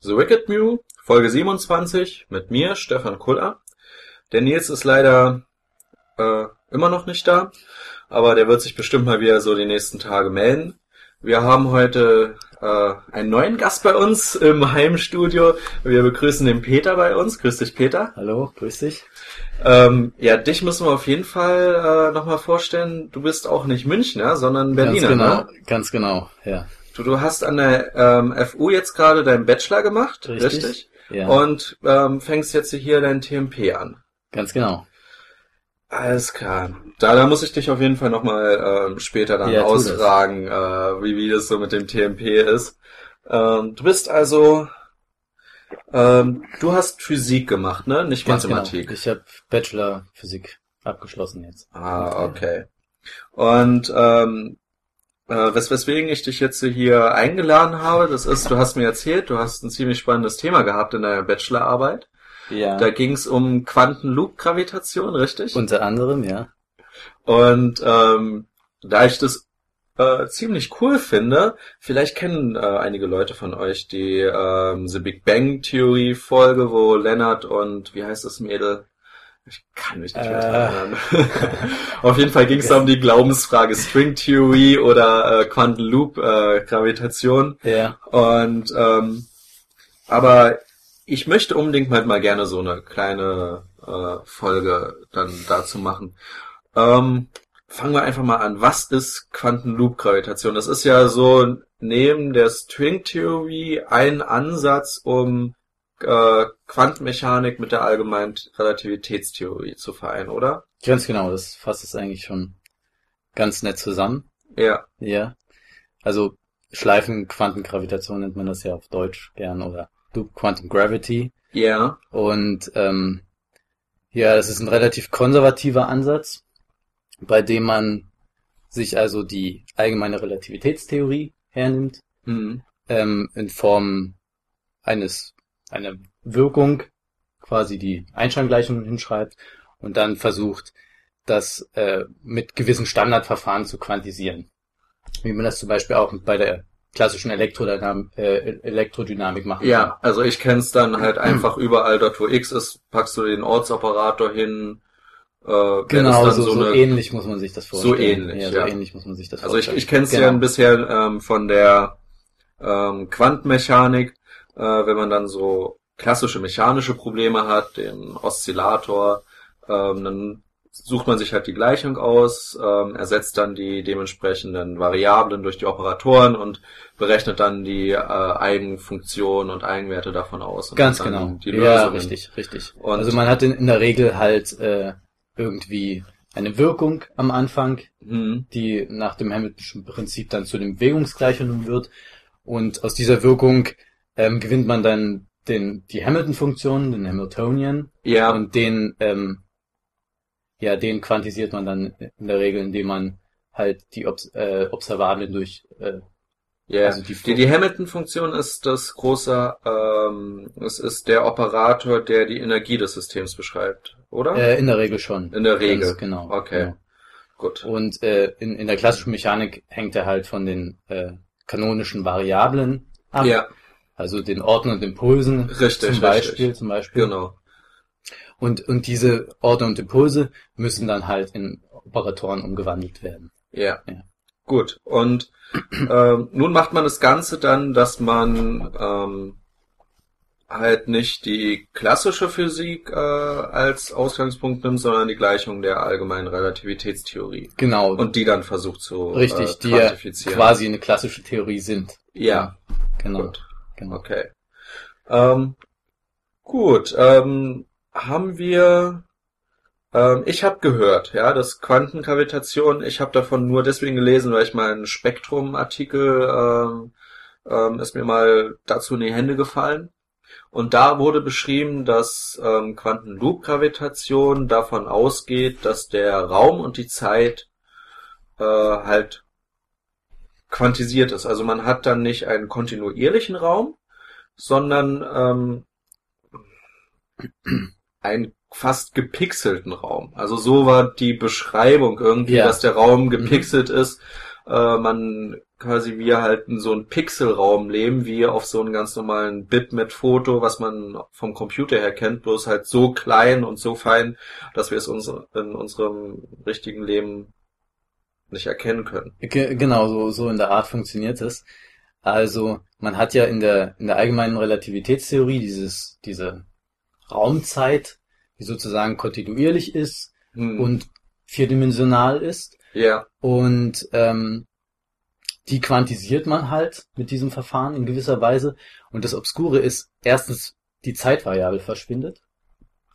The Wicked Mew, Folge 27, mit mir, Stefan Kuller. Der Nils ist leider äh, immer noch nicht da, aber der wird sich bestimmt mal wieder so die nächsten Tage melden. Wir haben heute äh, einen neuen Gast bei uns im Heimstudio. Wir begrüßen den Peter bei uns. Grüß dich, Peter. Hallo, grüß dich. Ähm, ja, dich müssen wir auf jeden Fall äh, nochmal vorstellen. Du bist auch nicht Münchner, sondern Berliner. Ganz genau, Ne? ganz genau, ja. Du, du hast an der ähm, FU jetzt gerade deinen Bachelor gemacht, richtig? Richtig. Ja, Und ähm, fängst jetzt hier dein TMP an. ganz genau. Alles klar. Da, da muss ich dich auf jeden Fall nochmal ähm, später dann Ja, ausfragen, äh, wie, wie das so mit dem TMP ist. Ähm, du bist also, ähm, du hast Physik gemacht, ne? Nicht Ganz Mathematik. Genau. Ich habe Bachelor Physik abgeschlossen jetzt. Ah, okay. Und ähm, äh, wes weswegen ich dich jetzt hier eingeladen habe, das ist, du hast mir erzählt, du hast ein ziemlich spannendes Thema gehabt in deiner Bachelorarbeit. Ja. Da ging es um Quantenloop-Gravitation, richtig? Unter anderem, ja. Und ähm, da ich das äh, ziemlich cool finde, vielleicht kennen äh, einige Leute von euch die ähm, The Big Bang Theory Folge, wo Leonard und wie heißt das Mädel? Ich kann mich nicht mehr Äh. erinnern. Auf jeden Fall ging es da um die Glaubensfrage String Theory oder äh, Quanten Loop äh, Gravitation. Ja. Und ähm, aber ich möchte unbedingt mal, mal gerne so eine kleine äh, Folge dann dazu machen. Ähm, fangen wir einfach mal an. Was ist Quantenloop-Gravitation? Das ist ja so neben der String-Theorie ein Ansatz, um äh, Quantenmechanik mit der allgemeinen Relativitätstheorie zu vereinen, oder? Ganz genau, das fasst es eigentlich schon ganz nett zusammen. Ja. Ja. Also Schleifenquantengravitation nennt man das ja auf Deutsch gern oder Loop Quantum Gravity. Ja. Und ähm, ja, das ist ein relativ konservativer Ansatz, bei dem man sich also die allgemeine Relativitätstheorie hernimmt, Hm. ähm, in Form eines einer Wirkung, quasi die Einstein-Gleichung hinschreibt und dann versucht, das äh, mit gewissen Standardverfahren zu quantisieren. Wie man das zum Beispiel auch bei der klassischen Elektrodynam äh, Elektrodynamik machen Ja, also ich kenn's dann halt einfach überall dort, wo x ist, packst du den Ortsoperator hin. Äh, Genau, so, so, eine, ähnlich muss man sich das So vorstellen. ähnlich, ja, so ja. ähnlich muss man sich das Also ich, vorstellen. ich kenn's genau. ja bisher ähm, von der ähm, Quantenmechanik, äh, wenn man dann so klassische mechanische Probleme hat, den Oszillator, ähm, dann sucht man sich halt die Gleichung aus, ähm, ersetzt dann die dementsprechenden Variablen durch die Operatoren und berechnet dann die äh, Eigenfunktionen und Eigenwerte davon aus. Ganz genau. Die ja, richtig, richtig. Und- also man hat in, in der Regel halt äh, irgendwie eine Wirkung am Anfang, Hm. die nach dem Hamilton'schen Prinzip dann zu den Bewegungsgleichungen wird. Und aus dieser Wirkung ähm, gewinnt man dann den, die Hamilton-Funktion, den Hamiltonian, Ja, und den, ähm, ja, den quantisiert man dann in der Regel, indem man halt die Obs äh, Observablen durch, äh, Ja, Also die die, die Hamilton-Funktion ist das große, ähm, es ist der Operator, der die Energie des Systems beschreibt, oder? äh, in der Regel schon. In der Regel. Ganz genau. Okay. Genau. Gut. Und äh, in, in der klassischen Mechanik hängt er halt von den äh, kanonischen Variablen ab. Ja, Also den Orten und Impulsen Richtig, zum Beispiel, richtig. zum Beispiel. genau. Und, und diese Orte und Impulse müssen dann halt in Operatoren umgewandelt werden. Ja. Ja. Gut. Und ähm, nun macht man das Ganze dann, dass man ähm, halt nicht die klassische Physik äh, als Ausgangspunkt nimmt, sondern die Gleichung der allgemeinen Relativitätstheorie. Genau. Und die dann versucht zu richtig, äh, die ja quantifizieren. quasi eine klassische Theorie sind. Ja, Genau. gut. Genau. Okay. Ähm, gut, ähm, haben wir, ähm, ich habe gehört, ja, dass Quantengravitation, ich habe davon nur deswegen gelesen, weil ich mal Spektrum-Artikel, ähm, ähm, ist mir mal dazu in die Hände gefallen. Und da wurde beschrieben, dass ähm, Quantenloop-Gravitation davon ausgeht, dass der Raum und die Zeit äh, halt quantisiert ist. Also man hat dann nicht einen kontinuierlichen Raum, sondern ähm, einen fast gepixelten Raum. Also so war die Beschreibung irgendwie, Ja. dass der Raum gepixelt ist. Äh, man quasi wir halt in so einem Pixelraum leben, wie auf so einem ganz normalen Bitmap-Foto, was man vom Computer her kennt, bloß halt so klein und so fein, dass wir es uns in unserem richtigen Leben nicht erkennen können. Ge genau, so, so in der Art funktioniert es. Also, man hat ja in der, in der allgemeinen Relativitätstheorie dieses, diese Raumzeit, die sozusagen kontinuierlich ist Hm. und vierdimensional ist. ja, Und ähm, die quantisiert man halt mit diesem Verfahren in gewisser Weise. Und das Obskure ist, erstens, die Zeitvariable verschwindet.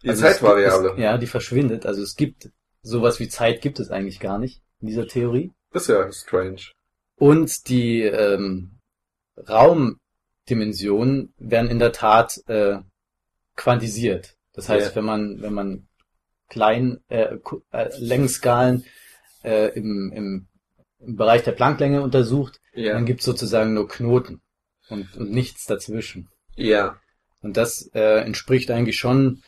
die Also Zeitvariable. Es, ja, die verschwindet. Also es gibt sowas wie Zeit gibt es eigentlich gar nicht in dieser Theorie. Das ist ja strange. Und die ähm, Raumdimensionen werden in der Tat äh, quantisiert. Das heißt, Ja. wenn man wenn man klein äh, äh, Längenskalen äh, im, im, im Bereich der Plancklänge untersucht, Ja, dann gibt es sozusagen nur Knoten und, und nichts dazwischen. ja, Und das äh, entspricht eigentlich schon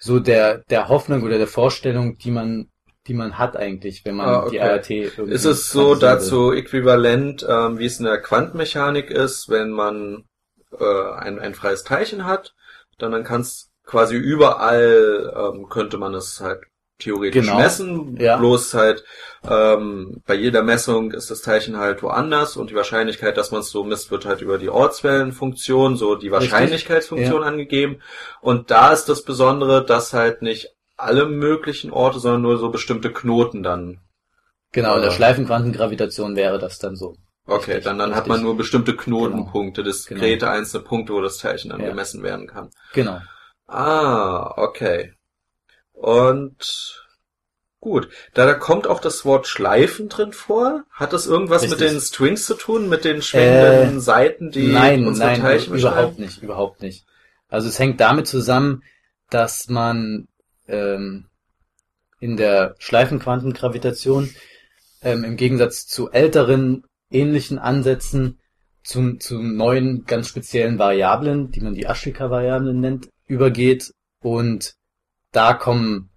so der der Hoffnung oder der Vorstellung, die man die man hat eigentlich, wenn man Ah, okay. die ART irgendwie Ist es so quantisieren will. dazu äquivalent, ähm, wie es in der Quantenmechanik ist, wenn man äh, ein, ein freies Teilchen hat, dann, dann kann es quasi überall, ähm, könnte man es halt theoretisch Genau. messen, Ja. bloß halt ähm, bei jeder Messung ist das Teilchen halt woanders und die Wahrscheinlichkeit, dass man es so misst, wird halt über die Ortswellenfunktion, so die. Wahrscheinlichkeitsfunktion angegeben. Und da ist das Besondere, dass halt nicht alle möglichen Orte, sondern nur so bestimmte Knoten dann Genau, in der Ah. Schleifenquantengravitation wäre das dann so. Okay, Richtig, dann, dann hat man nur bestimmte Knotenpunkte, diskrete einzelne Punkte, wo das Teilchen dann Ja. gemessen werden kann. Genau. Ah, okay. Und gut, da, da kommt auch das Wort Schleifen drin vor. Hat das irgendwas mit Richtig. den Strings zu tun, mit den schwingenden Äh, Seiten, die nein, unsere nein, Teilchen überhaupt beschreiben? nicht, überhaupt nicht. Also es hängt damit zusammen, dass man ähm, in der Schleifenquantengravitation ähm, im Gegensatz zu älteren ähnlichen Ansätzen zu, zu neuen ganz speziellen Variablen, die man die Ashika-Variablen nennt, übergeht und da kommen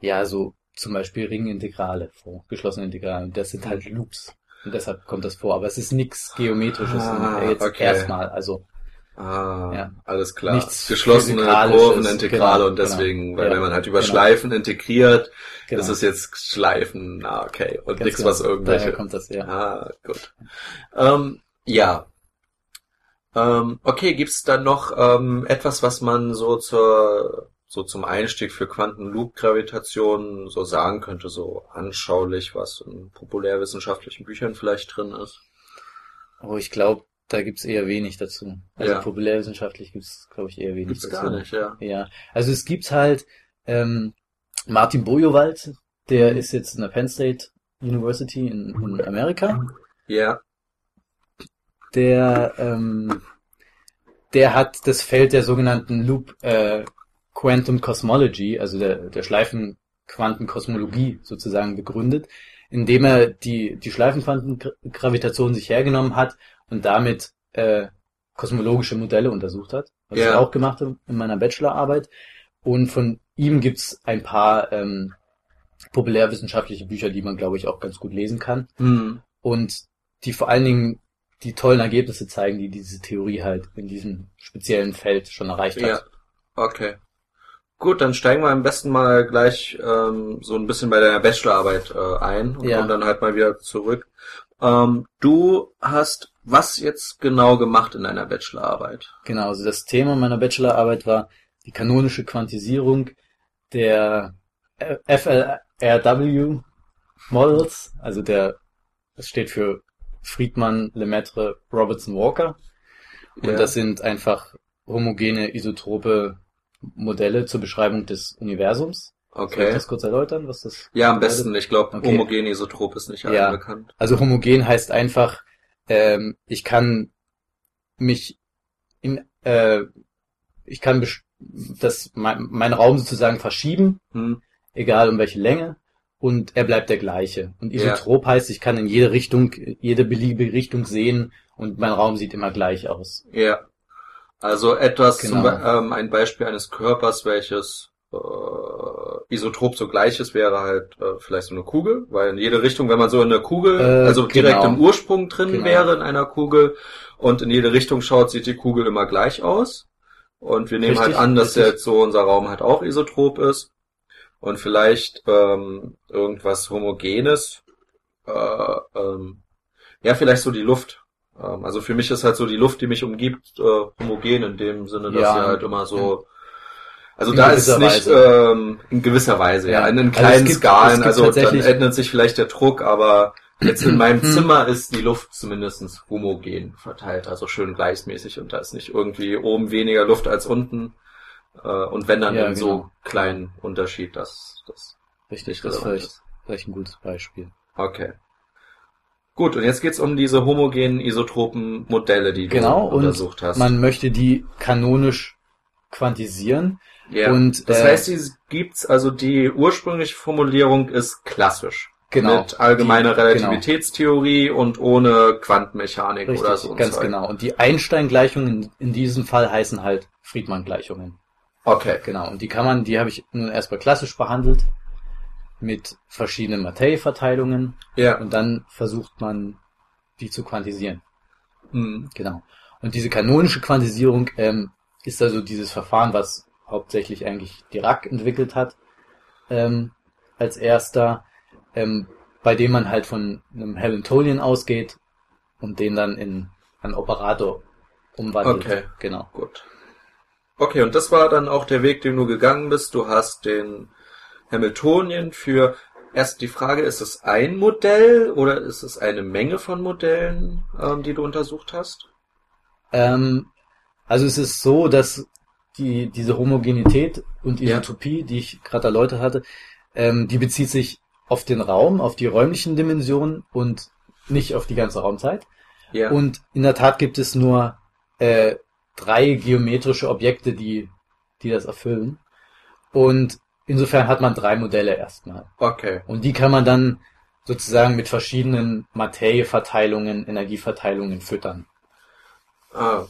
ja so zum Beispiel Ringintegrale vor, geschlossene Integrale. Und das sind halt Loops. Und deshalb kommt das vor. Aber es ist nichts Geometrisches Ah, jetzt okay. erstmal. Also Ah, Ja. alles klar. Nichts Geschlossene Kurvenintegrale genau, und deswegen, genau. weil Ja, wenn man halt über genau. Schleifen integriert, genau. ist es jetzt Schleifen, ah, okay, und Ganz nichts, genau. was irgendwelche Daher kommt das, ja. Ah, gut. Ähm, ja. Ähm, okay, gibt's da noch ähm, etwas, was man so zur so zum Einstieg für Quantenloop-Gravitation so sagen könnte, so anschaulich, was in populärwissenschaftlichen Büchern vielleicht drin ist? Oh, ich glaube, da gibt's eher wenig dazu. Also Ja. populärwissenschaftlich gibt's, glaube ich, eher wenig Gibt's dazu. gar nicht, ja. Ja, also es gibt halt ähm, Martin Bojowald, der Mhm. ist jetzt in der Penn State University in, in Amerika. Ja, Der ähm, der hat das Feld der sogenannten Loop äh, Quantum Cosmology, also der, der Schleifenquantenkosmologie sozusagen begründet, indem er die, die Schleifenquantengravitation sich hergenommen hat und damit äh, kosmologische Modelle untersucht hat, was ich Ja. auch gemacht habe in meiner Bachelorarbeit. Und von ihm gibt's ein paar ähm, populärwissenschaftliche Bücher, die man, glaube ich, auch ganz gut lesen kann. hm. Und die vor allen Dingen die tollen Ergebnisse zeigen, die diese Theorie halt in diesem speziellen Feld schon erreicht hat. ja, okay. Gut, dann steigen wir am besten mal gleich ähm, so ein bisschen bei deiner Bachelorarbeit äh, ein und Ja. kommen dann halt mal wieder zurück. Ähm, du hast was jetzt genau gemacht in deiner Bachelorarbeit? Genau, also das Thema meiner Bachelorarbeit war die kanonische Quantisierung der FLRW Models, also der, das steht für Friedman, Lemaitre, Robertson, Walker. Und Ja. das sind einfach homogene, isotrope Modelle zur Beschreibung des Universums. Soll ich Okay. das kurz erläutern, was das Ja, am besten. Ich glaube, Okay. homogen Isotrop ist nicht allen Ja. bekannt. Also homogen heißt einfach, ähm, ich kann mich in, äh, ich kann das, mein, mein Raum sozusagen verschieben, Hm. egal um welche Länge, und er bleibt der gleiche. Und Ja. isotrop heißt, ich kann in jede Richtung, jede beliebige Richtung sehen und mein Raum sieht immer gleich aus. Ja. Also etwas, zum, Genau. Be- ähm, ein Beispiel eines Körpers, welches äh, Isotrop so gleich ist, wäre halt äh, vielleicht so eine Kugel, weil in jede Richtung, wenn man so in der Kugel, Äh, also direkt genau. im Ursprung drin Genau. wäre in einer Kugel und in jede Richtung schaut, sieht die Kugel immer gleich aus. Und wir nehmen Richtig, halt an, dass richtig. jetzt so unser Raum halt auch isotrop ist. Und vielleicht ähm, irgendwas Homogenes. Äh, ähm, ja, vielleicht so die Luft. Ähm, also für mich ist halt so die Luft, die mich umgibt, äh, homogen in dem Sinne, dass Ja. sie halt immer so. Also In da ist es nicht ähm, in gewisser Weise, ja. In den Also kleinen gibt- Skalen, also dann ändert sich vielleicht der Druck, aber jetzt in meinem Hm. Zimmer ist die Luft zumindest homogen verteilt, also schön gleichmäßig und da ist nicht irgendwie oben weniger Luft als unten. Äh, und wenn dann Ja, in so genau. kleinen Unterschied, das, das Richtig, das ist vielleicht, ist. vielleicht ein gutes Beispiel. Okay. Gut, und jetzt geht's um diese homogenen isotropen Modelle, die du Genau, und untersucht hast. Man möchte die kanonisch quantisieren. ja. und, das äh, heißt, die gibt's, also die ursprüngliche Formulierung ist klassisch. Genau. Mit allgemeiner Die- Relativitätstheorie und ohne Quantenmechanik Richtig, oder so. ganz Zeug. genau. Und die Einstein-Gleichungen in, diesem Fall heißen halt Friedmann-Gleichungen. Okay. Genau. Und die kann man, die habe ich nun erstmal klassisch behandelt mit verschiedenen Materieverteilungen Ja. und dann versucht man, die zu quantisieren. Hm. Genau. Und diese kanonische Quantisierung ähm, ist also dieses Verfahren, was hauptsächlich eigentlich Dirac entwickelt hat, ähm, als erster, ähm, bei dem man halt von einem Hamiltonian ausgeht und den dann in einen Operator umwandelt. Okay. Genau. Gut. Okay, und das war dann auch der Weg, den du gegangen bist. Du hast den Hamiltonien für erst die Frage, ist es ein Modell oder ist es eine Menge von Modellen, ähm, die du untersucht hast? Ähm, also es ist so, dass die, diese Homogenität und Ja. Isotopie, die ich gerade erläutert hatte, ähm, die bezieht sich auf den Raum, auf die räumlichen Dimensionen und nicht auf die ganze Raumzeit. Ja. Und in der Tat gibt es nur äh, drei geometrische Objekte, die, die das erfüllen. Und insofern hat man drei Modelle erstmal. okay. Und die kann man dann sozusagen mit verschiedenen Materieverteilungen, Energieverteilungen füttern. Ah,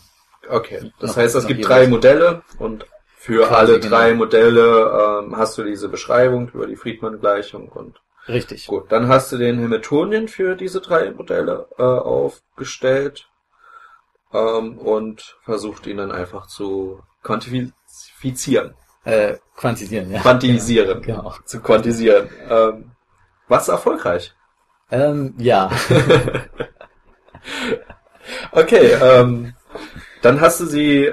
okay. Das heißt, es gibt drei Modelle und für alle genau. drei Modelle ähm, hast du diese Beschreibung über die Friedmann-Gleichung und Richtig. gut. Dann hast du den Hamiltonien für diese drei Modelle äh, aufgestellt ähm, und versucht ihn dann einfach zu quantifizieren, Äh, quantisieren, ja. quantisieren, Genau. zu quantisieren. Ähm, was erfolgreich? Ähm, ja. Okay, ähm, dann hast du sie,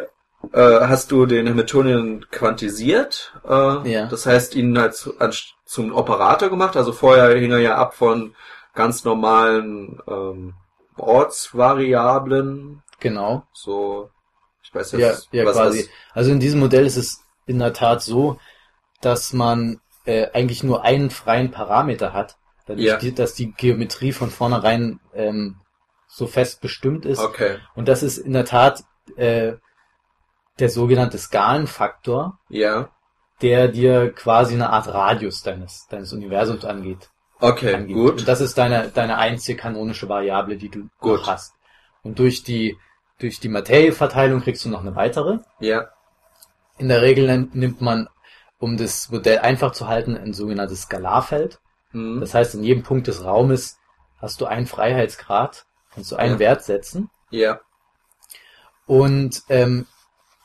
äh, hast du den Hamiltonian quantisiert. Äh, Ja. Das heißt, ihn halt zu, an, zum Operator gemacht. Also vorher hing er ja ab von ganz normalen ähm, Ortsvariablen. genau. So, ich weiß Ja, jetzt, ja was quasi. das. Also in diesem Modell ist es in der Tat so, dass man äh, eigentlich nur einen freien Parameter hat, dadurch, Ja. die- dass die Geometrie von vornherein ähm, so fest bestimmt ist. Okay, Und das ist in der Tat äh, der sogenannte Skalenfaktor, ja, der dir quasi eine Art Radius deines, deines Universums angeht. okay, angibt. gut. Und das ist deine, deine einzige kanonische Variable, die du Gut. hast. Und durch die, durch die Materieverteilung kriegst du noch eine weitere. Ja, In der Regel nimmt man, um das Modell einfach zu halten, ein sogenanntes Skalarfeld. hm. Das heißt, in jedem Punkt des Raumes hast du einen Freiheitsgrad, kannst du einen Ja. Wert setzen. ja, Und, ähm,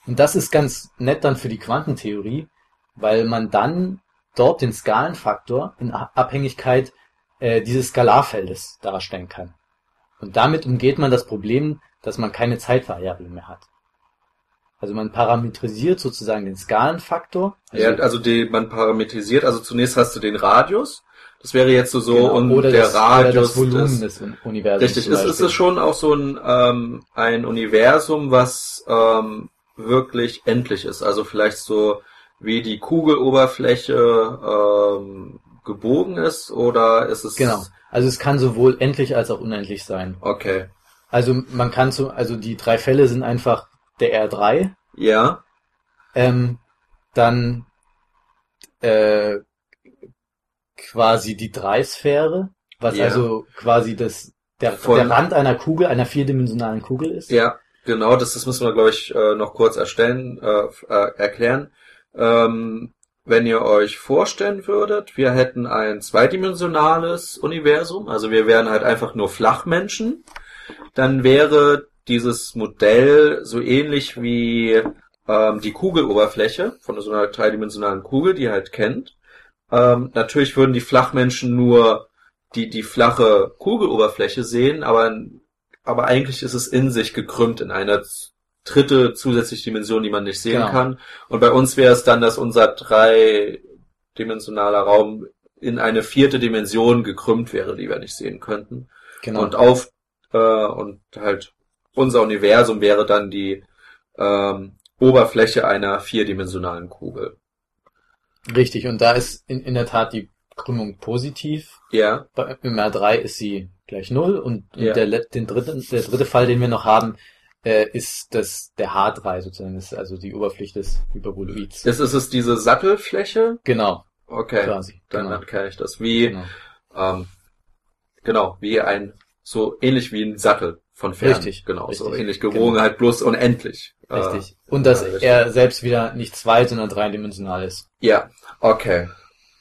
und das ist ganz nett dann für die Quantentheorie, weil man dann dort den Skalenfaktor in Abhängigkeit äh, dieses Skalarfeldes darstellen kann. Und damit umgeht man das Problem, dass man keine Zeitvariable mehr hat. Also man parametrisiert sozusagen den Skalenfaktor. Also ja, also die, man parametrisiert, also zunächst hast du den Radius. Das wäre jetzt so, so genau, und der das, Radius das Volumen des, des, Universums. Richtig, ist, ist es schon auch so ein, ähm, ein Universum, was ähm, wirklich endlich ist. Also vielleicht so wie die Kugeloberfläche ähm, gebogen ist oder ist es Genau. Also es kann sowohl endlich als auch unendlich sein. Okay. Also man kann so, also die drei Fälle sind einfach der R3, Ja, ähm, dann äh, quasi die Dreisphäre, was Ja. also quasi das der, Von- der Rand einer Kugel, einer vierdimensionalen Kugel ist. ja, genau, das, das müssen wir, glaube ich, äh, noch kurz erstellen, äh, äh, erklären. Ähm, wenn ihr euch vorstellen würdet, wir hätten ein zweidimensionales Universum, also wir wären halt einfach nur Flachmenschen, dann wäre dieses Modell so ähnlich wie ähm, die Kugeloberfläche von so einer dreidimensionalen Kugel, die ihr halt kennt. Ähm, natürlich würden die Flachmenschen nur die, die flache Kugeloberfläche sehen, aber, aber eigentlich ist es in sich gekrümmt in einer dritte zusätzliche Dimension, die man nicht sehen Genau. kann. Und bei uns wäre es dann, dass unser dreidimensionaler Raum in eine vierte Dimension gekrümmt wäre, die wir nicht sehen könnten. Genau. Und auf äh, und halt unser Universum wäre dann die ähm, Oberfläche einer vierdimensionalen Kugel. Richtig, und da ist in, in der Tat die Krümmung positiv. Ja, Bei, Im R3 ist sie gleich null und, und Ja. der, let- den dritten, der dritte Fall, den wir noch haben, äh, ist das der H3 sozusagen, das ist also die Oberfläche des Hyperboloids. ist, ist es diese Sattelfläche? Genau, Okay, quasi. dann, genau. dann kenne ich das. Wie, genau. ähm, genau, wie ein, so ähnlich wie ein Sattel von Fern. Richtig, Genau, so richtig, ähnlich gewogen, genau. halt bloß unendlich. Richtig. Äh, Und dass richtig. er selbst wieder nicht zwei, sondern dreidimensional ist. Ja, okay.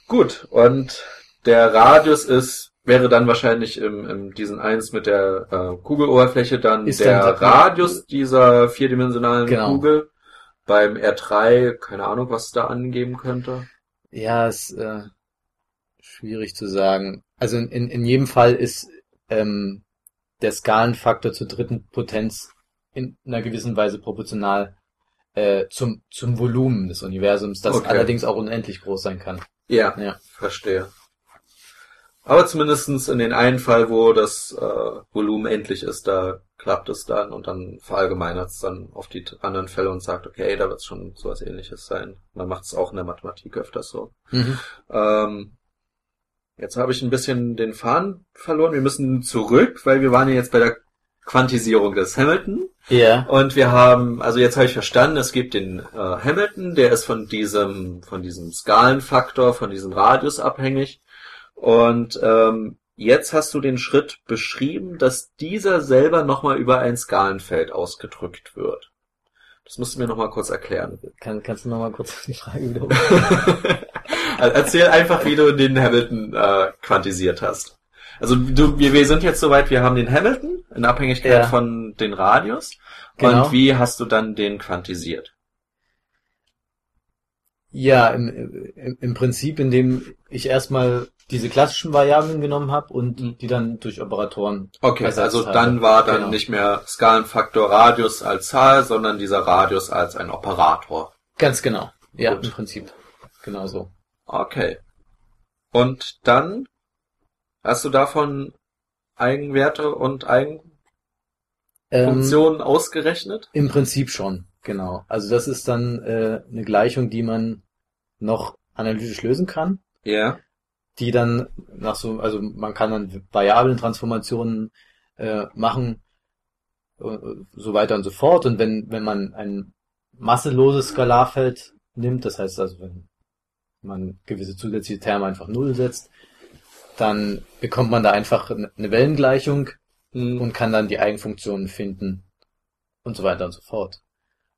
Gut, und der Radius ist, wäre dann wahrscheinlich im, im diesen eins mit der äh, Kugeloberfläche dann Ist der dann der- Radius dieser vierdimensionalen Genau. Kugel. Beim R3, keine Ahnung, was es da angeben könnte. Ja, ist äh, schwierig zu sagen. Also in, in, in jedem Fall ist ähm, der Skalenfaktor zur dritten Potenz in einer gewissen Weise proportional äh, zum, zum Volumen des Universums, das Okay. allerdings auch unendlich groß sein kann. Ja, Ja. verstehe. Aber zumindestens in den einen Fall, wo das äh, Volumen endlich ist, da klappt es dann und dann verallgemeinert es dann auf die anderen Fälle und sagt, okay, da wird es schon sowas ähnliches sein. Man macht es auch in der Mathematik öfters so. Mhm. Ähm, jetzt habe ich ein bisschen den Faden verloren. Wir müssen zurück, weil wir waren ja jetzt bei der Quantisierung des Hamilton. Ja. Und wir haben, also jetzt habe ich verstanden, es gibt den äh, Hamilton, der ist von diesem, von diesem Skalenfaktor, von diesem Radius abhängig. Und ähm, jetzt hast du den Schritt beschrieben, dass dieser selber nochmal über ein Skalenfeld ausgedrückt wird. Das musst du mir nochmal kurz erklären. Kann, kannst du noch mal kurz die Frage wiederholen? Also Erzähl einfach, wie du den Hamilton äh, quantisiert hast. Also du, wir, wir sind jetzt soweit, wir haben den Hamilton in Abhängigkeit Ja. von den Radius. Genau. Und wie hast du dann den quantisiert? Ja, im, im, im Prinzip, indem ich erstmal diese klassischen Variablen genommen habe und die dann durch Operatoren Okay, also habe. dann war dann Genau. nicht mehr Skalenfaktor Radius als Zahl, sondern dieser Radius als ein Operator. Ganz genau. Ja, Gut. im Prinzip. Genau so. Okay. Und dann hast du davon Eigenwerte und Eigenfunktionen Ähm, ausgerechnet? Im Prinzip schon, genau. Also das ist dann äh, eine Gleichung, die man noch analytisch lösen kann, Ja. die dann nach so, also man kann dann Variablentransformationen äh, machen, äh, so weiter und so fort. Und wenn, wenn man ein masseloses Skalarfeld nimmt, das heißt also, wenn man gewisse zusätzliche Terme einfach null setzt, dann bekommt man da einfach eine Wellengleichung Hm. und kann dann die Eigenfunktionen finden und so weiter und so fort.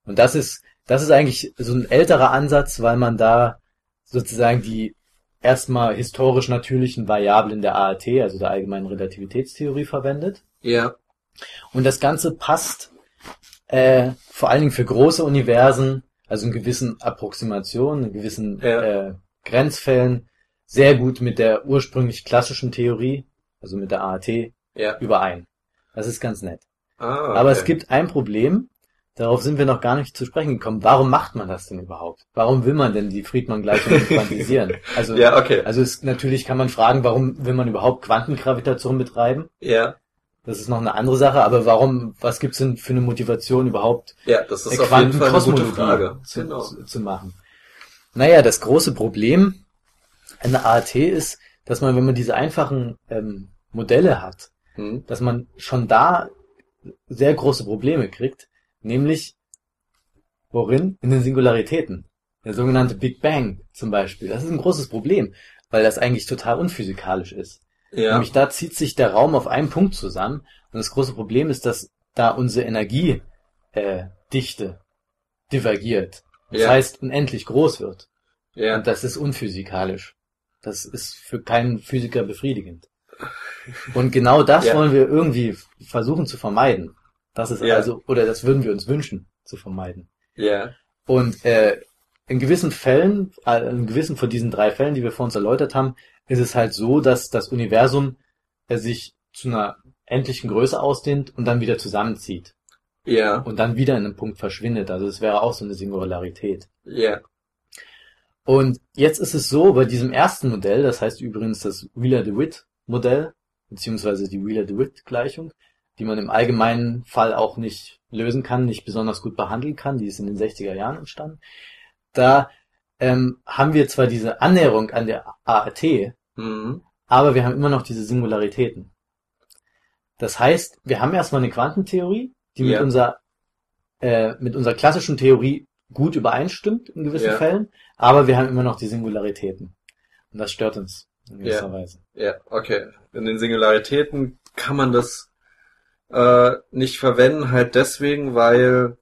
Und das ist, das ist eigentlich so ein älterer Ansatz, weil man da sozusagen die erstmal historisch natürlichen Variablen der ART, also der allgemeinen Relativitätstheorie verwendet. Ja. Und das Ganze passt äh, vor allen Dingen für große Universen, also in gewissen Approximationen, in gewissen Ja. äh, Grenzfällen, sehr gut mit der ursprünglich klassischen Theorie, also mit der ART, Ja. überein. Das ist ganz nett. Ah, Aber okay. es gibt ein Problem, darauf sind wir noch gar nicht zu sprechen gekommen. Warum macht man das denn überhaupt? Warum will man denn die Friedmann-Gleichung quantisieren? Also, Ja, okay. also es, natürlich kann man fragen, warum will man überhaupt Quantengravitation betreiben? Ja. Das ist noch eine andere Sache, aber warum, was gibt's denn für eine Motivation überhaupt, Ja, das ist auf jeden Fall eine gute Frage. zu, Genau. zu, zu machen? Naja, das große Problem an der ART ist, dass man, wenn man diese einfachen ähm, Modelle hat, Hm. dass man schon da sehr große Probleme kriegt, nämlich worin? In den Singularitäten. Der sogenannte Big Bang zum Beispiel. Das ist ein großes Problem, weil das eigentlich total unphysikalisch ist. Ja. Nämlich da zieht sich der Raum auf einen Punkt zusammen und das große Problem ist, dass da unsere Energiedichte äh, Dichte divergiert. Das Ja. heißt, unendlich groß wird. Ja. Und das ist unphysikalisch. Das ist für keinen Physiker befriedigend. Und genau das Ja. wollen wir irgendwie versuchen zu vermeiden. Das ist Ja. also, oder das würden wir uns wünschen zu vermeiden. Ja. Und äh, in gewissen Fällen, äh, in gewissen von diesen drei Fällen, die wir vor uns erläutert haben, ist es halt so, dass das Universum äh, sich zu einer endlichen Größe ausdehnt und dann wieder zusammenzieht Ja. und dann wieder in einem Punkt verschwindet. Also es wäre auch so eine Singularität. Ja. Und jetzt ist es so, bei diesem ersten Modell, das heißt übrigens das Wheeler-DeWitt-Modell, beziehungsweise die Wheeler-DeWitt-Gleichung, die man im allgemeinen Fall auch nicht lösen kann, nicht besonders gut behandeln kann, die ist in den 60er Jahren entstanden. Da ähm, haben wir zwar diese Annäherung an der ART, Mhm. aber wir haben immer noch diese Singularitäten. Das heißt, wir haben erstmal eine Quantentheorie, die mit Ja. unserer äh, mit unserer klassischen Theorie gut übereinstimmt in gewissen Ja. Fällen, aber wir haben immer noch die Singularitäten. Und das stört uns in gewisser Ja. Weise. Ja, okay. In den Singularitäten kann man das äh, nicht verwenden, halt deswegen, weil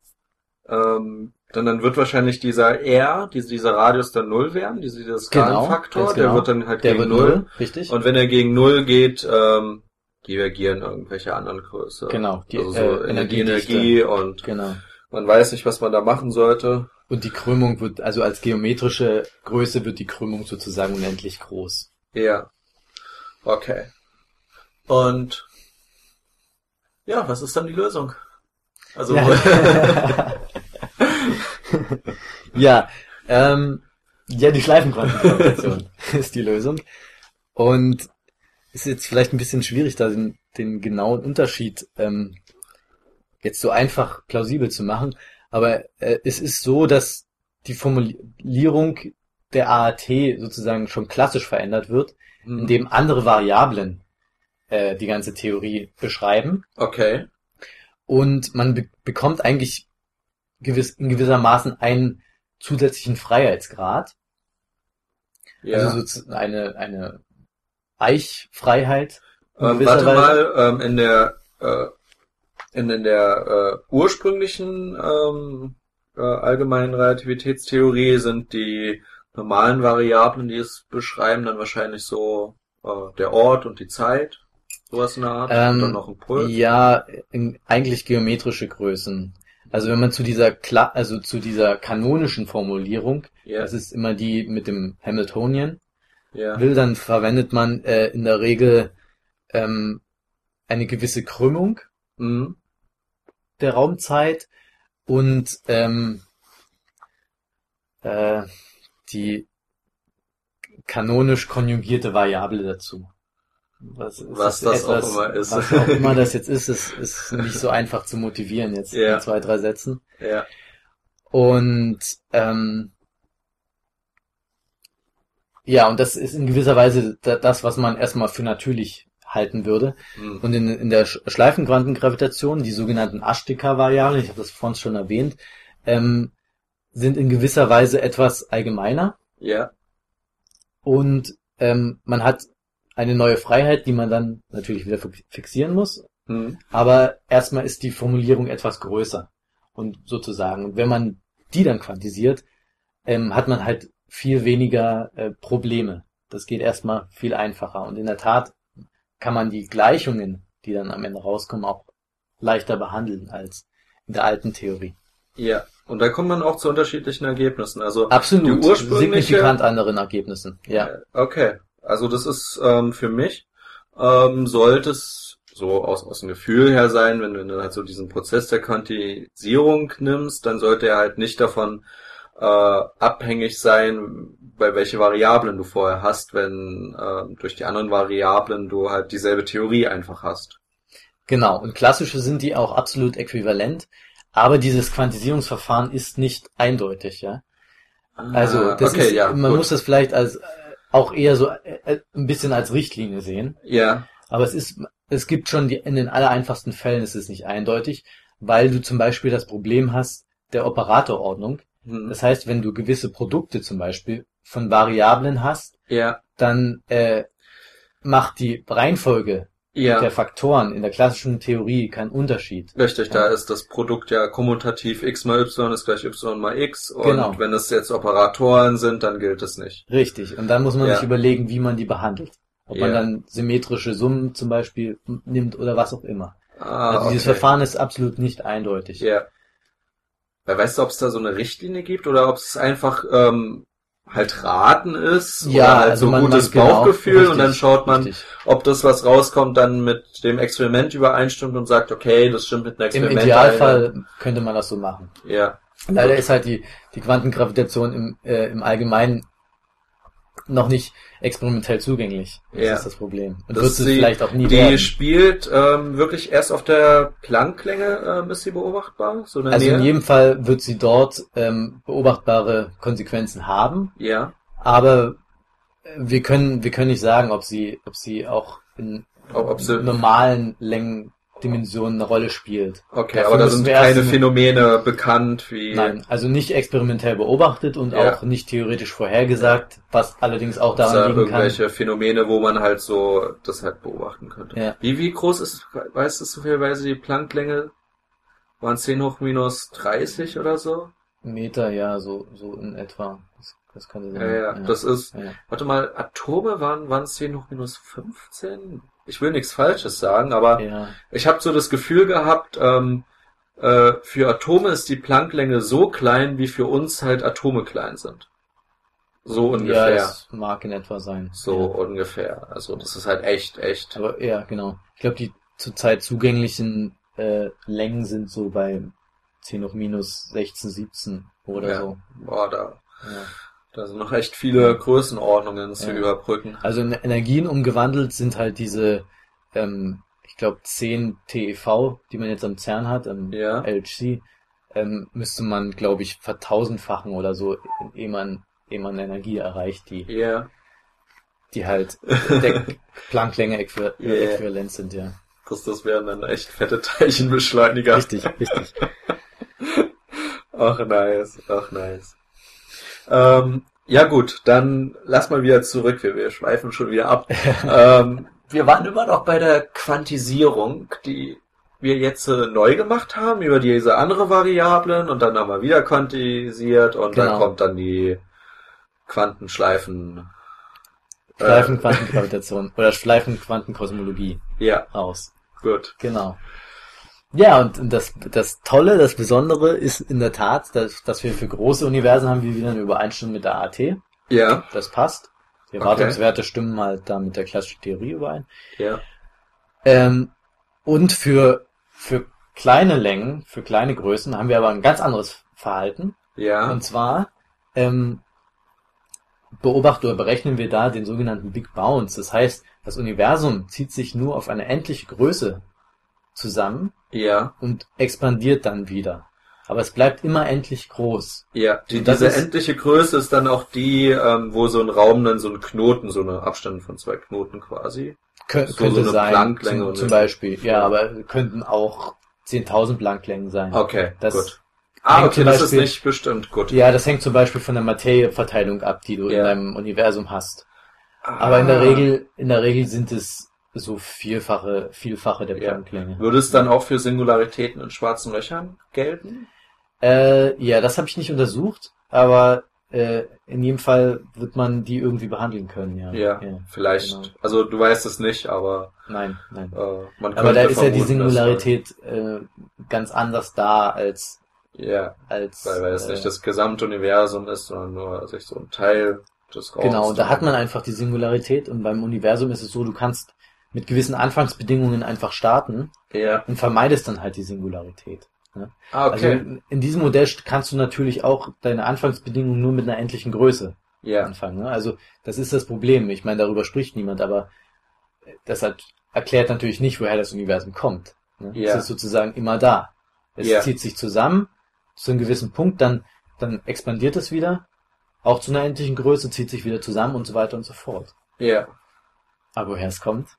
ähm, dann, dann wird wahrscheinlich dieser R, diese, dieser Radius dann null werden, diese, dieser Skalenfaktor, ganz der genau. wird dann halt Der gegen null. richtig? Und wenn er gegen null geht, ähm, divergieren irgendwelche anderen Größe. Genau, die, also so äh, Energie. Energie und genau. man weiß nicht, was man da machen sollte. Und die Krümmung wird, also als geometrische Größe wird die Krümmung sozusagen unendlich groß. Ja. Okay. Und ja, was ist dann die Lösung? Also Ja, ja, ähm, ja die Schleifenquantengravitation ist die Lösung. Und ist jetzt vielleicht ein bisschen schwierig, da den, den genauen Unterschied ähm, jetzt so einfach plausibel zu machen. Aber äh, es ist so, dass die Formulierung der AAT sozusagen schon klassisch verändert wird, hm, indem andere Variablen äh, die ganze Theorie beschreiben. okay. Und man be bekommt eigentlich gewiss, in gewissermaßen einen zusätzlichen Freiheitsgrad. Ja. Also so eine, eine Eichfreiheit. in ähm, warte Weise. mal, ähm, in der äh, in, in der äh, ursprünglichen ähm, äh, allgemeinen Relativitätstheorie sind die normalen Variablen, die es beschreiben, dann wahrscheinlich so äh, der Ort und die Zeit, sowas in der Art, Ähm, und dann noch ein Puls. Ja, in, eigentlich geometrische Größen. Also wenn man zu dieser Kla also zu dieser kanonischen Formulierung, Ja, das ist immer die mit dem Hamiltonian, ja, will, dann verwendet man äh, in der Regel ähm, eine gewisse Krümmung mhm. der Raumzeit und ähm, äh, die kanonisch konjugierte Variable dazu. Was, Was das auch immer ist. Was auch immer das jetzt ist, ist, ist nicht so einfach zu motivieren jetzt Ja. in zwei, drei Sätzen. ja, Und ähm, ja, und das ist in gewisser Weise da- das, was man erstmal für natürlich halten würde. mhm. Und in, in der Sch- Schleifenquantengravitation, die sogenannten Ashtika-Variablen, ich habe das vorhin schon erwähnt, ähm, sind in gewisser Weise etwas allgemeiner ja, und ähm, man hat eine neue Freiheit, die man dann natürlich wieder fi- fixieren muss, mhm. aber erstmal ist die Formulierung etwas größer und sozusagen. Und wenn man die dann quantisiert, ähm, hat man halt viel weniger äh, Probleme. Das geht erstmal viel einfacher. Und in der Tat kann man die Gleichungen, die dann am Ende rauskommen, auch leichter behandeln als in der alten Theorie. ja. Und da kommt man auch zu unterschiedlichen Ergebnissen. Also Absolut. Die ursprüngliche- Signifikant anderen Ergebnissen. Ja. Äh, Okay, also das ist ähm, für mich, ähm, sollte es so aus, aus dem Gefühl her sein, wenn du halt so diesen Prozess der Quantisierung nimmst, dann sollte er halt nicht davon äh, abhängig sein, bei welche Variablen du vorher hast, wenn äh, durch die anderen Variablen du halt dieselbe Theorie einfach hast. Genau. Und klassische sind die auch absolut äquivalent. Aber dieses Quantisierungsverfahren ist nicht eindeutig, ja. Also Ah, das okay, ist, ja, man gut. muss das vielleicht als auch eher so äh, äh, ein bisschen als Richtlinie sehen. Ja, Aber es ist, es gibt schon die, in den allereinfachsten Fällen ist es nicht eindeutig, weil du zum Beispiel das Problem hast der Operatorordnung. hm, Das heißt, wenn du gewisse Produkte zum Beispiel von Variablen hast, ja, dann äh, macht die Reihenfolge Ja. der Faktoren in der klassischen Theorie keinen Unterschied. Richtig, da Ja. ist das Produkt ja kommutativ x mal y ist gleich y mal x und Genau. wenn es jetzt Operatoren sind, dann gilt es nicht. Richtig. Und dann muss man Ja. sich überlegen, wie man die behandelt. Ob man dann symmetrische Summen zum Beispiel nimmt oder was auch immer. Ah, also dieses okay. Verfahren ist absolut nicht eindeutig. Ja. Weil weißt du, ob es da so eine Richtlinie gibt oder ob es einfach ähm, halt Raten ist Ja, oder halt also so man- gutes man- genau, Bauchgefühl richtig, und dann schaut man, richtig. ob das, was rauskommt, dann mit dem Experiment übereinstimmt und sagt, okay, das stimmt mit dem Im Experiment. Idealfall könnte man das so machen. ein. Ja. Leider ist halt die, die Quantengravitation im, äh, im Allgemeinen noch nicht experimentell zugänglich. Das Ja. ist das Problem. Und Das wird es sie- vielleicht auch nie Die werden. spielt ähm, wirklich erst auf der Plancklänge ähm, ist sie beobachtbar, so in der Also Nähe. in jedem Fall wird sie dort ähm, beobachtbare Konsequenzen haben, ja. aber äh, wir können wir können nicht sagen, ob sie ob sie auch in Ob, ob sie, normalen Längendimensionen eine Rolle spielt. okay, dafür aber da sind keine eine- Phänomene bekannt wie Nein, also nicht experimentell beobachtet und Ja. auch nicht theoretisch vorhergesagt, was allerdings auch Gibt's da daran liegen kann. irgendwelche Phänomene, wo man halt so das halt beobachten könnte. Ja. Wie, wie groß ist, weißt du zufälligerweise die Plancklänge? Waren 10 hoch minus 30 oder so? Meter, ja, so so in etwa. Das, das könnte sein. Ja, ja, das ist, ja. warte mal, Atome waren, waren 10 hoch minus 15? Ich will nichts Falsches sagen, aber ja. ich habe so das Gefühl gehabt, ähm, äh, für Atome ist die Plancklänge so klein, wie für uns halt Atome klein sind. So ungefähr. Ja, das mag in etwa sein. so Ja. ungefähr. Also das ist halt echt, echt. Aber ja, genau. Ich glaube, die zurzeit zugänglichen äh, Längen sind so bei 10 hoch minus 16, 17 oder Ja. so. Boah, da, Ja. Da sind noch echt viele Größenordnungen zu Ja. überbrücken. Also in Energien umgewandelt sind halt diese, ähm, ich glaube 10 TeV, die man jetzt am CERN hat, am Ja. LHC, ähm, müsste man, glaube ich, vertausendfachen oder so, ehe man, ehe man Energie erreicht, die, Ja, die halt der Plancklänge äqui Ja. äquivalent sind, ja. das, das wären dann echt fette Teilchenbeschleuniger. Richtig, richtig. Ach nice, ach nice. Ähm, ja gut, dann lass mal wieder zurück, wir, wir schweifen schon wieder ab. ähm, wir waren immer noch bei der Quantisierung, die wir jetzt äh, neu gemacht haben über diese andere Variablen und dann haben wir wieder quantisiert und dann Genau. kommt dann die Quantenschleifen. äh, Schleifenquantengravitation oder Schleifenquantenkosmologie Ja, raus. gut. Genau. Ja, und und das, das Tolle, das Besondere ist in der Tat, dass, dass wir für große Universen haben wir wieder eine Übereinstimmung mit der AT. Ja, Das passt. Die Okay. Erwartungswerte stimmen halt da mit der klassischen Theorie überein. ja, Ähm, und für, für kleine Längen, für kleine Größen haben wir aber ein ganz anderes Verhalten. ja, Und zwar ähm, beobachten oder berechnen wir da den sogenannten Big Bounce. Das heißt, das Universum zieht sich nur auf eine endliche Größe zusammen ja, und expandiert dann wieder. Aber es bleibt immer endlich groß. ja. Die, diese ist- endliche Größe ist dann auch die, ähm, wo so ein Raum dann so ein Knoten, so eine Abstand von zwei Knoten quasi. Kön So- könnte so sein, Plancklänge zum, zum Beispiel. Ja, aber könnten auch 10.000 Planklängen sein. Okay, Das gut. Ah, okay, das ist nicht bestimmt. Gut. Ja, das hängt zum Beispiel von der Materieverteilung ab, die du Ja. in deinem Universum hast. Aber in der Ah. Regel, in der Regel sind es so vielfache, vielfache der Ja. Plancklänge. Würde es dann auch für Singularitäten in schwarzen Löchern gelten? Äh, ja, das habe ich nicht untersucht, aber äh, in jedem Fall wird man die irgendwie behandeln können, ja. Ja, vielleicht. genau. Also du weißt es nicht, aber Nein, nein. äh, man Aber da ist ja die dass Singularität äh, ganz anders da als Ja, als weil, weil es äh, nicht das gesamte Universum ist, sondern nur sich so ein Teil des Raums. Genau, da hat man einfach die Singularität und beim Universum ist es so, du kannst mit gewissen Anfangsbedingungen einfach starten Ja. und vermeidest dann halt die Singularität. Ah, okay. Also in diesem Modell kannst du natürlich auch deine Anfangsbedingungen nur mit einer endlichen Größe ja. anfangen. Ne? Also das ist das Problem. Ich meine, darüber spricht niemand, aber das hat, erklärt natürlich nicht, woher das Universum kommt. Ne? Ja. Es ist sozusagen immer da. Es Ja. zieht sich zusammen zu einem gewissen Punkt, dann, dann expandiert es wieder, auch zu einer endlichen Größe, zieht sich wieder zusammen und so weiter und so fort. Ja. Aber woher es kommt,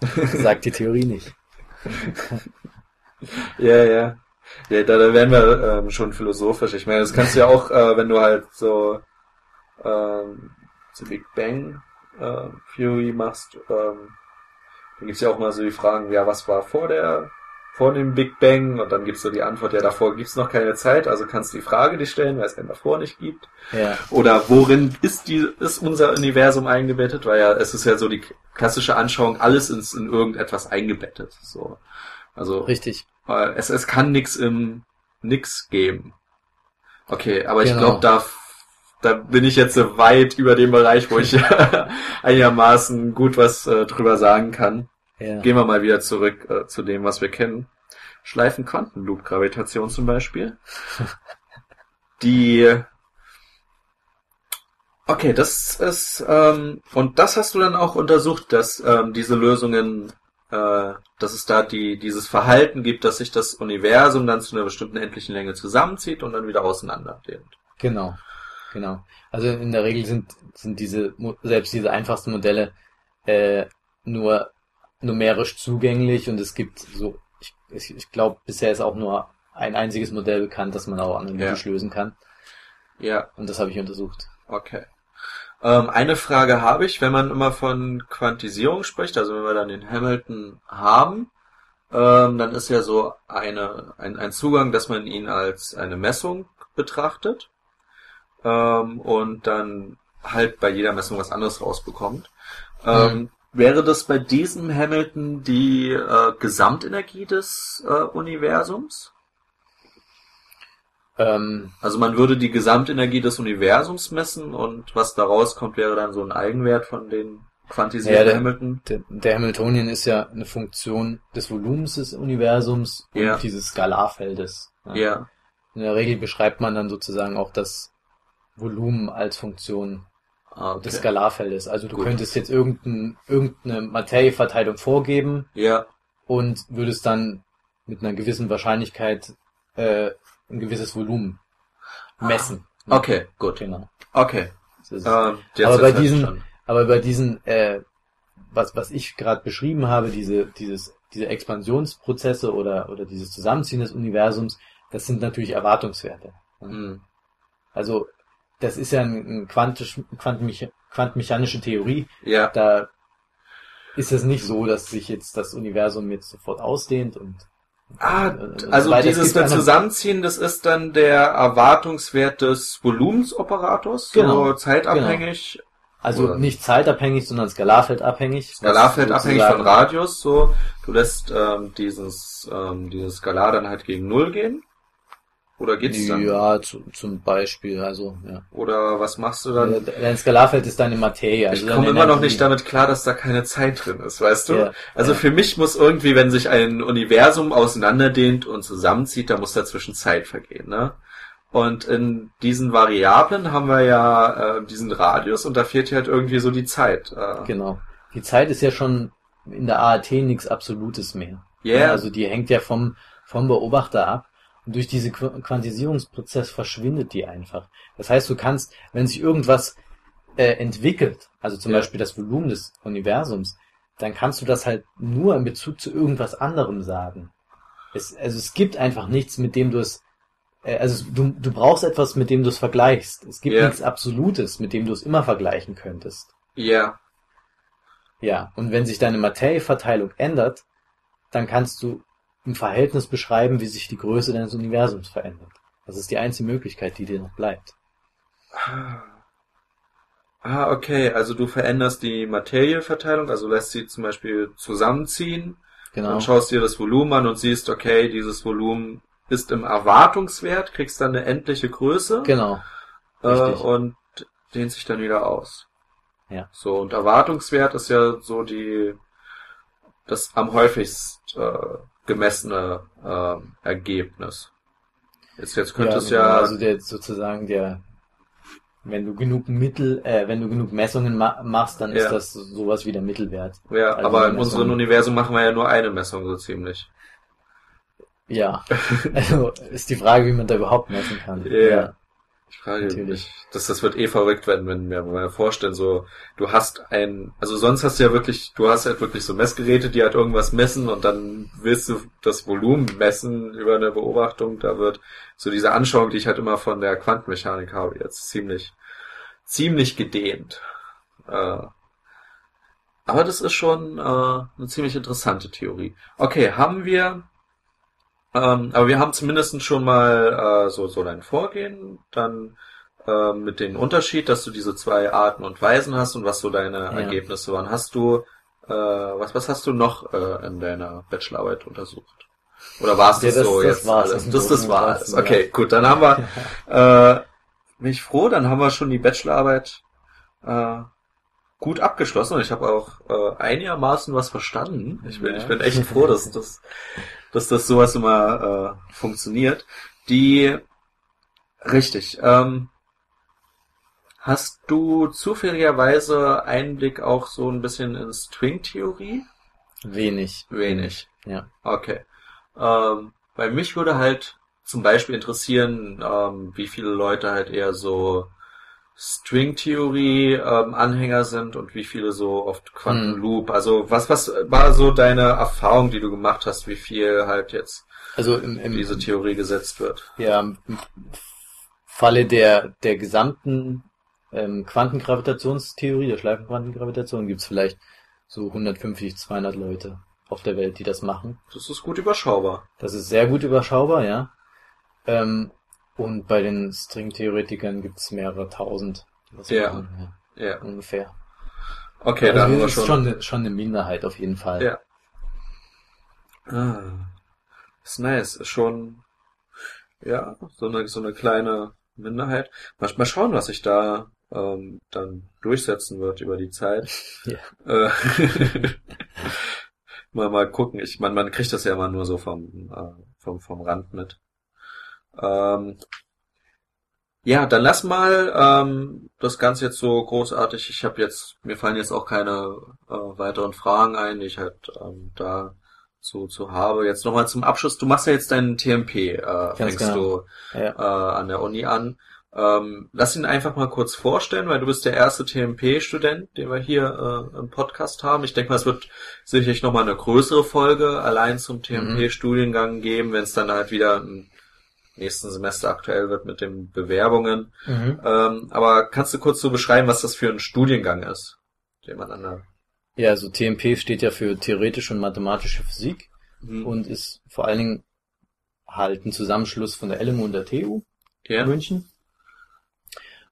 sagt die Theorie nicht. Ja, ja. Ja, da, da werden wir ähm, schon philosophisch. Ich meine, das kannst du ja auch, äh, wenn du halt so ähm, so Big Bang äh, Theory machst, ähm, Dann gibt's ja auch mal so die Fragen, ja, was war vor der, vor dem Big Bang? Und dann gibt's so die Antwort, ja, davor gibt's noch keine Zeit, also kannst du die Frage nicht stellen, weil es den davor nicht gibt. Ja. Oder worin ist die, ist unser Universum eingebettet? Weil ja, es ist ja so die klassische Anschauung, alles ist in irgendetwas eingebettet. So. Also Richtig. es, es kann nix im nix geben. Okay, aber ich Genau. glaube, da, da bin ich jetzt so weit über dem Bereich, wo ich einigermaßen gut was äh, drüber sagen kann. Ja. Gehen wir mal wieder zurück äh, zu dem, was wir kennen. Schleifen Quantenloop Gravitation zum Beispiel. Die Okay, das ist ähm, und das hast du dann auch untersucht, dass ähm, diese Lösungen, äh, dass es da die dieses Verhalten gibt, dass sich das Universum dann zu einer bestimmten endlichen Länge zusammenzieht und dann wieder auseinanderdehnt. Genau, genau. Also in der Regel sind, sind diese, selbst diese einfachsten Modelle äh, nur numerisch zugänglich und es gibt so, ich, ich, ich glaube, bisher ist auch nur ein einziges Modell bekannt, das man auch analytisch lösen kann. Ja, Und das habe ich untersucht. okay. Ähm, eine Frage habe ich, wenn man immer von Quantisierung spricht, also wenn wir dann den Hamilton haben, ähm, dann ist ja so eine, ein, ein Zugang, dass man ihn als eine Messung betrachtet ähm, und dann halt bei jeder Messung was anderes rausbekommt. Ähm, Wäre das bei diesem Hamilton die äh, Gesamtenergie des äh, Universums? Ähm, Also man würde die Gesamtenergie des Universums messen und was da rauskommt, wäre dann so ein Eigenwert von den quantisierten Ja, der- Hamilton. der, der Hamiltonian ist ja eine Funktion des Volumens des Universums und Ja. dieses Skalarfeldes. Ja, In der Regel beschreibt man dann sozusagen auch das Volumen als Funktion ah, okay. des Skalarfeldes. Also du Gut. könntest jetzt irgendein, irgendeine Materieverteilung vorgeben Ja, und würdest dann mit einer gewissen Wahrscheinlichkeit äh, ein gewisses Volumen messen. okay, gut. Genau. Okay. Ist. Ähm, Aber bei diesen-. Aber bei diesen, äh, was, was ich gerade beschrieben habe, diese, dieses, diese Expansionsprozesse oder, oder dieses Zusammenziehen des Universums, das sind natürlich Erwartungswerte. Hm. Also das ist ja ein, ein quantisch, quantenmecha quantenmechanische Theorie. Ja, Da ist es nicht so, dass sich jetzt das Universum jetzt sofort ausdehnt und Ah, und- so also. Es dieses Zusammenziehen, das ist dann der Erwartungswert des Volumensoperators, so Genau, zeitabhängig, Also Oder- nicht zeitabhängig, sondern skalarfeldabhängig. Skalarfeldabhängig von Radius, so. Du lässt ähm, dieses, ähm, dieses Skalar dann halt gegen Null gehen. Oder geht's dann? Ja, zu, zum Beispiel, also, ja. Oder was machst du dann? Dein Skalarfeld ist deine Materie. Also ich komme immer noch nicht damit klar, dass da keine Zeit drin ist, weißt du? Ja, also ja. für mich muss irgendwie, wenn sich ein Universum auseinanderdehnt und zusammenzieht, da muss dazwischen Zeit vergehen, ne? Und in diesen Variablen haben wir ja äh, diesen Radius und da fehlt halt irgendwie so die Zeit. Äh, Genau. Die Zeit ist ja schon in der AAT nichts Absolutes mehr. Yeah. Also die hängt ja vom, vom Beobachter ab. Und durch diesen Qu- Quantisierungsprozess verschwindet die einfach. Das heißt, du kannst, wenn sich irgendwas äh, entwickelt, also zum Ja. Beispiel das Volumen des Universums, dann kannst du das halt nur in Bezug zu irgendwas anderem sagen. Es, also es gibt einfach nichts, mit dem du es, äh, also du, du brauchst etwas, mit dem du es vergleichst. Es gibt Ja. nichts Absolutes, mit dem du es immer vergleichen könntest. Ja, Ja, und wenn sich deine Materieverteilung ändert, dann kannst du im Verhältnis beschreiben, wie sich die Größe deines Universums verändert. Das ist die einzige Möglichkeit, die dir noch bleibt. Ah, okay. Also du veränderst die Materieverteilung, also lässt sie zum Beispiel zusammenziehen Genau. und schaust dir das Volumen an und siehst, okay, dieses Volumen ist im Erwartungswert, kriegst dann eine endliche Größe Genau. äh, und dehnt sich dann wieder aus. Ja. So, und Erwartungswert ist ja so die das am häufigst äh, gemessene äh, Ergebnis. Jetzt, jetzt könnte es genau. ja, Also der sozusagen der, wenn du genug Mittel, äh, wenn du genug Messungen ma machst, dann Ja. ist das sowas wie der Mittelwert. ja, also aber in unserem Universum machen wir ja nur eine Messung so ziemlich. Ja. also ist die Frage, wie man da überhaupt messen kann. Ja. Ich frage Natürlich. mich, das, das wird eh verrückt werden, wenn wir mir vorstellen, so, du hast ein, also sonst hast du ja wirklich, du hast halt wirklich so Messgeräte, die halt irgendwas messen und dann willst du das Volumen messen über eine Beobachtung, da wird so diese Anschauung, die ich halt immer von der Quantenmechanik habe, jetzt ziemlich, ziemlich gedehnt. Äh, Aber das ist schon äh, eine ziemlich interessante Theorie. Okay, haben wir, ähm, aber wir haben zumindest schon mal äh, so, so dein Vorgehen, dann äh, mit dem Unterschied, dass du diese zwei Arten und Weisen hast und was so deine Ja. Ergebnisse waren. Hast du, äh, was, was hast du noch äh, in deiner Bachelorarbeit untersucht? Oder war es Ja, das, das- so das jetzt war's alles? Das, das war alles. Ganzen, ja. Okay, gut, dann haben wir, äh, bin ich froh, dann haben wir schon die Bachelorarbeit äh, gut abgeschlossen und ich habe auch äh, einigermaßen was verstanden. Ich bin, Ja. ich bin echt froh, dass, dass, dass das sowas immer äh, funktioniert. Die richtig. Ähm, hast du zufälligerweise Einblick auch so ein bisschen in String-Theorie? Wenig. Wenig. Ja. Okay. Ähm, bei mich würde halt zum Beispiel interessieren, ähm, wie viele Leute halt eher so String-Theorie ähm, Anhänger sind und wie viele so oft Quantum Hm. Loop. Also was was war so deine Erfahrung, die du gemacht hast, wie viel halt jetzt Also im, im, diese Theorie gesetzt wird? ja, im Falle der, der gesamten ähm, Quantengravitationstheorie, der Schleifenquantengravitation, gibt's vielleicht so 150, 200 Leute auf der Welt, die das machen. Das ist gut überschaubar. Das ist sehr gut überschaubar, ja. Ähm, und bei den Stringtheoretikern gibt's mehrere tausend. das Ja. machen, Ja. ja, ungefähr. Okay, also dann haben wir ist schon. schon, eine- schon eine Minderheit auf jeden Fall. Ja. Ah, ist nice. Ist schon, ja, so eine, so eine kleine Minderheit. Mal, mal schauen, was sich da ähm, dann durchsetzen wird über die Zeit. Ja. Äh, mal, mal gucken. Ich, man, man kriegt das ja immer nur so vom, äh, vom, vom Rand mit. Ähm, ja, dann lass mal ähm, das Ganze jetzt so großartig. Ich habe jetzt, mir fallen jetzt auch keine äh, weiteren Fragen ein, die ich halt ähm, da zu, zu habe. Jetzt nochmal zum Abschluss. Du machst ja jetzt deinen TMP, äh, fängst genau. du Ja. äh, an der Uni an. Ähm, lass ihn einfach mal kurz vorstellen, weil du bist der erste TMP-Student, den wir hier äh, im Podcast haben. Ich denke mal, es wird sicherlich nochmal eine größere Folge allein zum TMP-Studiengang geben, wenn es dann halt wieder im nächsten Semester aktuell wird mit den Bewerbungen. Mhm. Ähm, aber kannst du kurz so beschreiben, was das für ein Studiengang ist, den man an der Ja, also TMP steht ja für theoretische und mathematische Physik Mhm. und ist vor allen Dingen halt ein Zusammenschluss von der LMU und der TU ja? München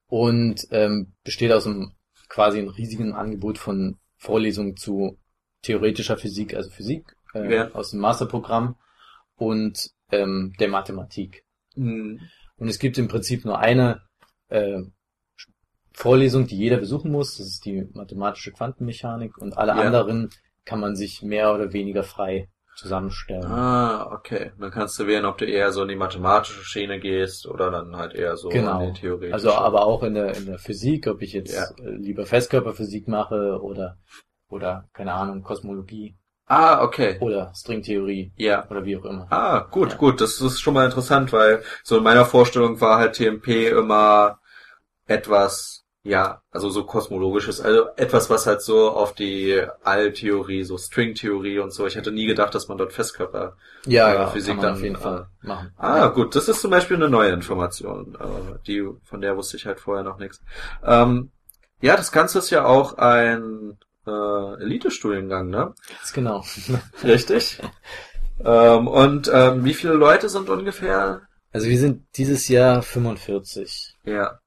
und ähm, besteht aus einem quasi einem riesigen Angebot von Vorlesungen zu theoretischer Physik, also Physik äh, Ja. aus dem Masterprogramm und ähm, der Mathematik. Mhm. Und es gibt im Prinzip nur eine äh, Vorlesung, die jeder besuchen muss. Das ist die mathematische Quantenmechanik und alle Ja. anderen kann man sich mehr oder weniger frei zusammenstellen. Ah, okay. Dann kannst du wählen, ob du eher so in die mathematische Schiene gehst oder dann halt eher so Genau. in die theoretische. Also aber auch in der in der Physik, ob ich jetzt Ja. lieber Festkörperphysik mache oder oder keine Ahnung Kosmologie Ah, okay. oder Stringtheorie Ja. oder wie auch immer. Ah, gut, Ja. gut. Das ist schon mal interessant, weil so in meiner Vorstellung war halt TMP immer etwas, ja, also so kosmologisches, also etwas, was halt so auf die Alltheorie, so Stringtheorie und so. Ich hätte nie gedacht, dass man dort Festkörper. Ja, äh, ja, Physik kann man dann, auf jeden äh, Fall machen. Ah, gut. Das ist zum Beispiel eine neue Information, äh, die von der wusste ich halt vorher noch nichts. Ähm, ja, das Ganze ist ja auch ein äh, Elite-Studiengang, ne? Ganz genau. Richtig. ähm, und ähm, wie viele Leute sind ungefähr Also wir sind dieses Jahr 45. Ja.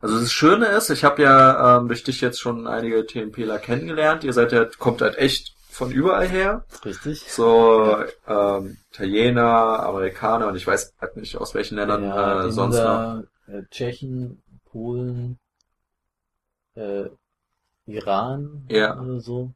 Also das Schöne ist, ich habe ja ähm, durch dich jetzt schon einige TMPler kennengelernt. Ihr seid ja, kommt halt echt von überall her. Richtig? So ähm, Italiener, Amerikaner und ich weiß halt nicht aus welchen Ländern ja, äh, sonst noch. Äh, Tschechen, Polen, äh, Iran Ja. oder so.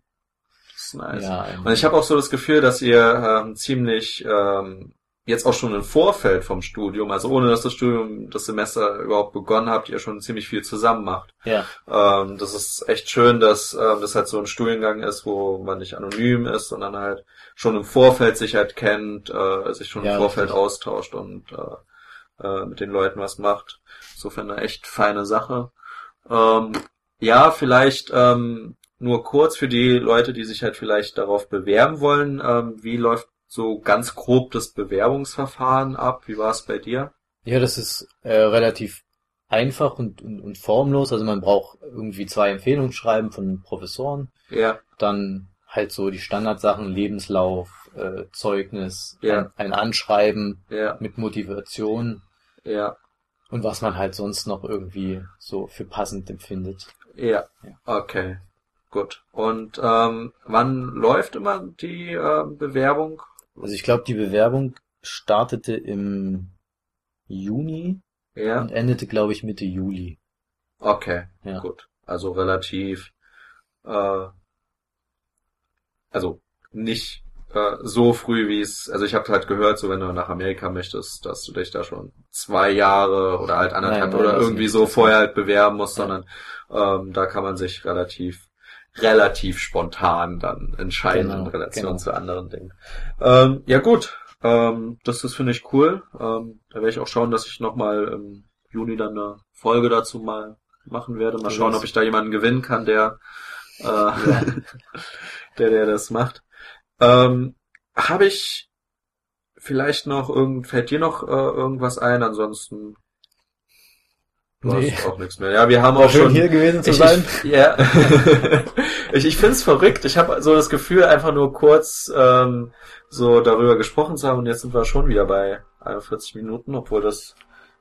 Das ist nice. Ja, Und ich habe auch so das Gefühl, dass ihr ähm, ziemlich ähm, jetzt auch schon im Vorfeld vom Studium, also ohne dass das Studium, das Semester überhaupt begonnen habt, ihr schon ziemlich viel zusammen macht. ja, Ähm, das ist echt schön, dass ähm, das halt so ein Studiengang ist, wo man nicht anonym ist, sondern halt schon im Vorfeld sich halt kennt, äh, sich schon Ja, im Vorfeld richtig. austauscht und äh, äh, mit den Leuten was macht. Insofern eine echt feine Sache. Ähm, ja, vielleicht ähm, nur kurz für die Leute, die sich halt vielleicht darauf bewerben wollen. Ähm, wie läuft so ganz grob das Bewerbungsverfahren ab? Wie war es bei dir? ja, das ist äh, relativ einfach und, und, und formlos. Also man braucht irgendwie zwei Empfehlungsschreiben von Professoren. Ja, Dann halt so die Standardsachen, Lebenslauf, äh, Zeugnis, Ja. ein, ein Anschreiben ja, mit Motivation ja, und was man halt sonst noch irgendwie so für passend empfindet. Ja. Ja. Okay, gut. Und ähm, wann läuft immer die ähm, Bewerbung? Also ich glaube, die Bewerbung startete im Juni Ja, und endete, glaube ich, Mitte Juli. okay, Ja. gut. Also relativ, äh, also nicht äh, so früh wie es, also ich habe halt gehört, so wenn du nach Amerika möchtest, dass du dich da schon zwei Jahre oder halt anderthalb Nein, nein, oder irgendwie so vorher halt bewerben musst, Ja. sondern ähm, da kann man sich relativ relativ spontan dann entscheiden Genau, in Relation genau. zu anderen Dingen. Ähm, ja gut, ähm, das ist finde ich cool. Ähm, da werde ich auch schauen, dass ich nochmal im Juni dann eine Folge dazu mal machen werde. Mal schauen, ob ich da jemanden gewinnen kann, der äh, der, der das macht. Ähm, Habe ich vielleicht noch irgend, fällt dir noch äh, irgendwas ein? Ansonsten du Nee. hast auch nichts mehr. Ja, wir haben auch Schön schon hier gewesen zu ich, sein. Ich, ja. ich ich finde es verrückt. Ich habe so das Gefühl, einfach nur kurz ähm, so darüber gesprochen zu haben und jetzt sind wir schon wieder bei 41 Minuten, obwohl das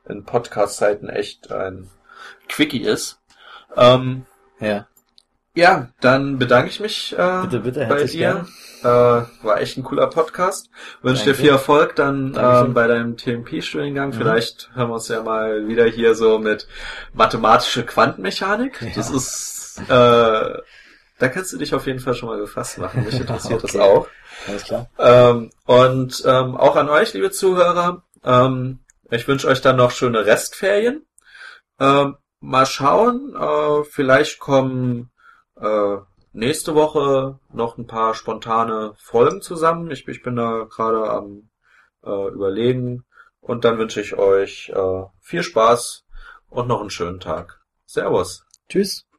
in Podcast-Zeiten echt ein Quickie ist. Ähm, Ja, ja, dann bedanke ich mich äh, bitte, bitte, bei dir. Äh, war echt ein cooler Podcast. Wünsche dir viel Erfolg dann ähm, bei deinem TMP-Studiengang. Mhm. Vielleicht hören wir uns ja mal wieder hier so mit mathematische Quantenmechanik. Ja. Das ist, äh, da kannst du dich auf jeden Fall schon mal gefasst machen. Mich interessiert das Okay. auch. Alles klar. Ähm, und ähm, auch an euch, liebe Zuhörer, ähm, ich wünsche euch dann noch schöne Restferien. Ähm, mal schauen, äh, vielleicht kommen äh, nächste Woche noch ein paar spontane Folgen zusammen. Ich, ich bin da gerade am äh, überlegen. Und dann wünsche ich euch äh, viel Spaß und noch einen schönen Tag. Servus. Tschüss.